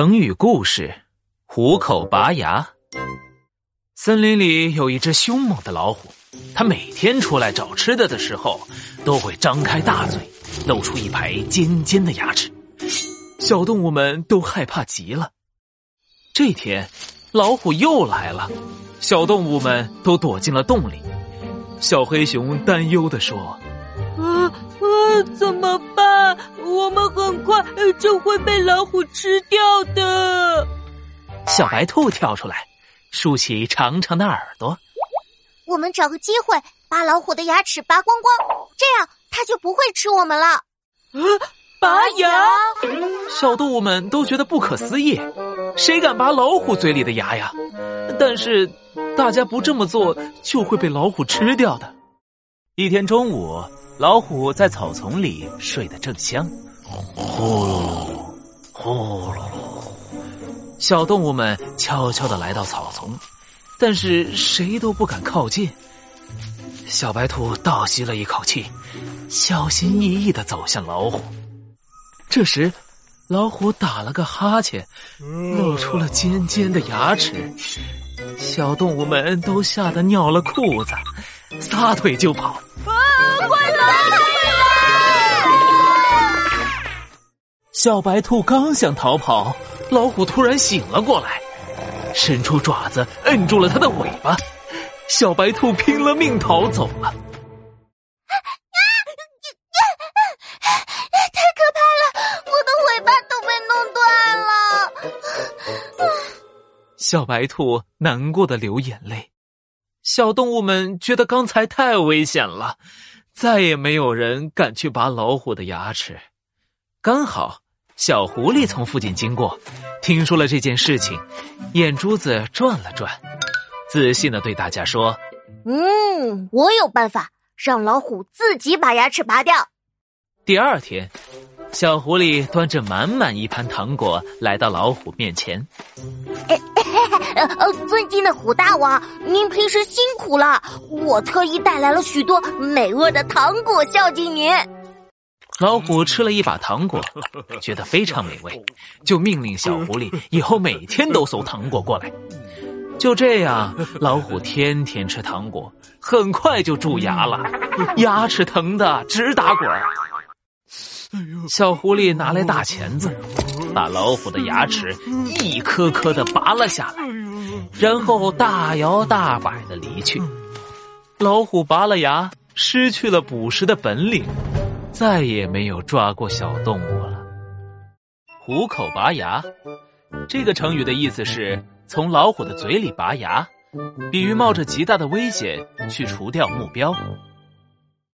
成语故事：虎口拔牙。森林里有一只凶猛的老虎，它每天出来找吃的的时候，都会张开大嘴，露出一排尖尖的牙齿，小动物们都害怕极了。这天，老虎又来了，小动物们都躲进了洞里。小黑熊担忧的说。啊啊！怎么办？我们很快就会被老虎吃掉的。小白兔跳出来，竖起长长的耳朵。我们找个机会把老虎的牙齿拔光光，这样它就不会吃我们了。啊！拔牙！小动物们都觉得不可思议，谁敢拔老虎嘴里的牙呀？但是大家不这么做，就会被老虎吃掉的。一天中午。老虎在草丛里睡得正香，呼噜，呼噜。小动物们悄悄的来到草丛，但是谁都不敢靠近。小白兔倒吸了一口气，小心翼翼的走向老虎。这时，老虎打了个哈欠，露出了尖尖的牙齿。小动物们都吓得尿了裤子，撒腿就跑。啊！快来小白兔刚想逃跑，老虎突然醒了过来，伸出爪子摁住了它的尾巴。小白兔拼了命逃走了。啊！太可怕了！我的尾巴都被弄断了。小白兔难过的流眼泪。小动物们觉得刚才太危险了。再也没有人敢去拔老虎的牙齿。刚好小狐狸从附近经过，听说了这件事情，眼珠子转了转，自信的对大家说：“嗯，我有办法让老虎自己把牙齿拔掉。”第二天。小狐狸端着满满一盘糖果来到老虎面前。呃，尊敬的虎大王，您平时辛苦了，我特意带来了许多美味的糖果孝敬您。老虎吃了一把糖果，觉得非常美味，就命令小狐狸以后每天都送糖果过来。就这样，老虎天天吃糖果，很快就蛀牙了，牙齿疼得直打滚儿。小狐狸拿来大钳子，把老虎的牙齿一颗颗的拔了下来，然后大摇大摆的离去。老虎拔了牙，失去了捕食的本领，再也没有抓过小动物了。虎口拔牙，这个成语的意思是从老虎的嘴里拔牙，比喻冒着极大的危险去除掉目标。